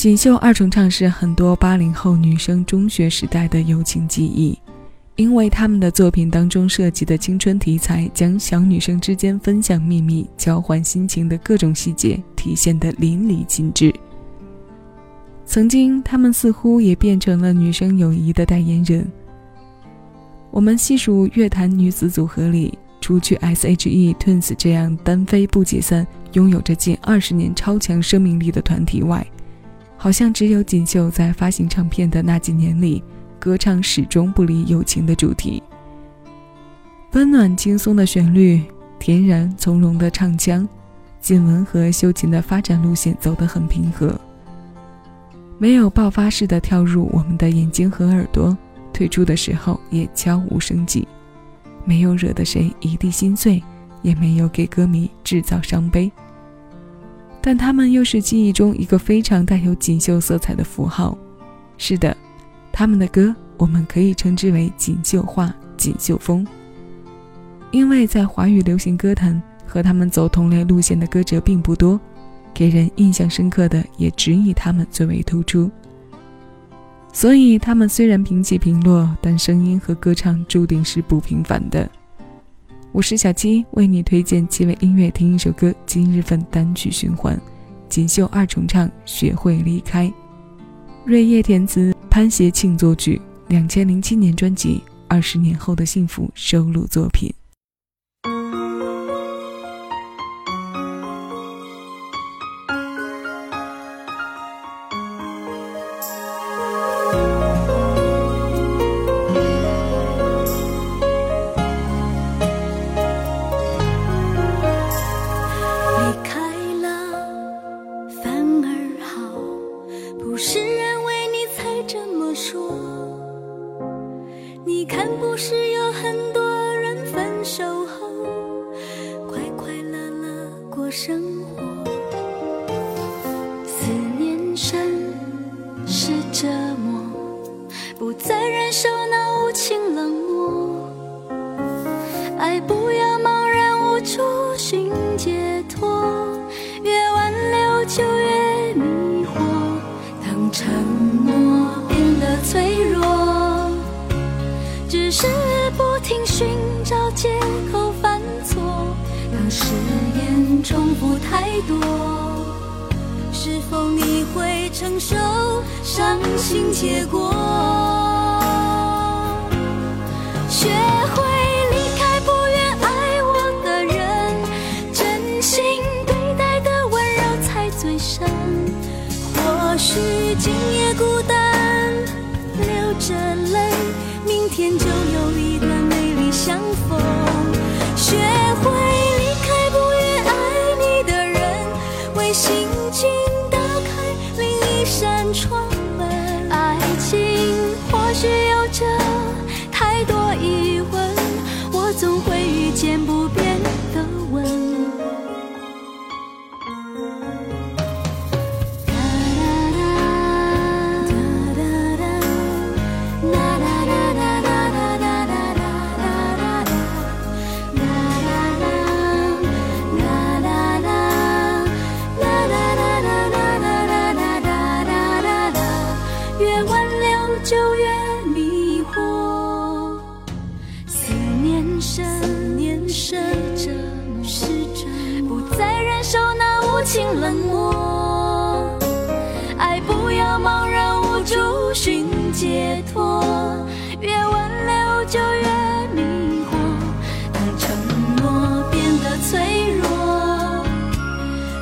锦绣二重唱是很多八零后女生中学时代的友情记忆，因为他们的作品当中涉及的青春题材，将小女生之间分享秘密、交换心情的各种细节体现得淋漓尽致。曾经，他们似乎也变成了女生友谊的代言人。我们细数乐坛女子组合里，除去 S.H.E、Twins 这样单飞不解散、拥有着近二十年超强生命力的团体外，好像只有锦绣在发行唱片的那几年里，歌唱始终不离友情的主题。温暖轻松的旋律，恬然从容的唱腔，锦文和秀琴的发展路线走得很平和，没有爆发式的跳入我们的眼睛和耳朵。退出的时候也悄无声息，没有惹得谁一地心碎，也没有给歌迷制造伤悲。但他们又是记忆中一个非常带有锦绣色彩的符号。是的，他们的歌我们可以称之为锦绣画、锦绣风，因为在华语流行歌坛和他们走同类路线的歌者并不多，给人印象深刻的也只以他们最为突出。所以，他们虽然平起平落，但声音和歌唱注定是不平凡的。我是小七，为你推荐七位音乐听一首歌，今日份单曲循环，《锦绣二重唱》，学会离开。瑞叶填词，潘协庆作曲，两千零七年专辑《二十年后的幸福》收录作品。说，你看不是有很多人分手后快快乐乐过生活？思念深是折磨，不再忍受那无情冷漠，爱不要茫然无处寻。只是不停寻找借口犯错。当誓言重复太多，是否你会承受伤心结果？学会离开不愿爱我的人，真心对待的温柔才最深。或许今夜孤单，流着泪，明天就有一段美丽相逢。学会离开不愿爱你的人，为。心情打开另一扇窗冷漠，爱不要茫然无助寻解脱，越挽留就越迷惑。当承诺变得脆弱，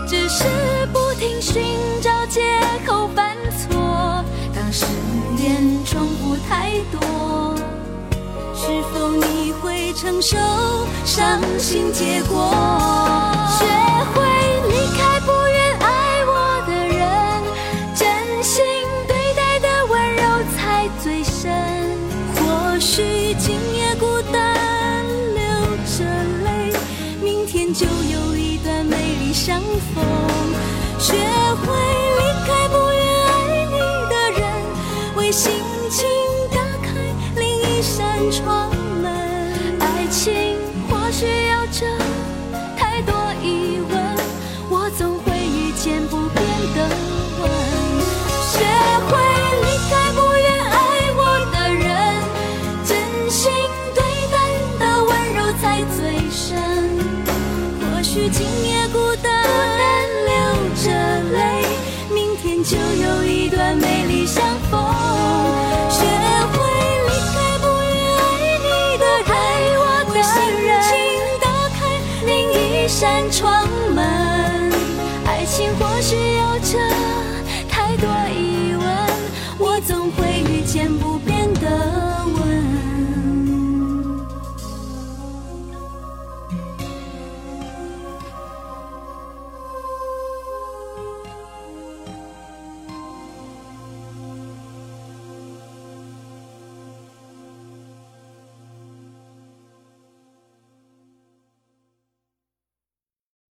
只是不停寻找借口犯错。当失恋重复太多，是否你会承受伤心结果？就有一段美丽。相逢，学会离开不愿爱你的人，为心情打开另一扇窗门。爱情或许要这窗门。爱情或许有着太多疑问，我总会遇见不。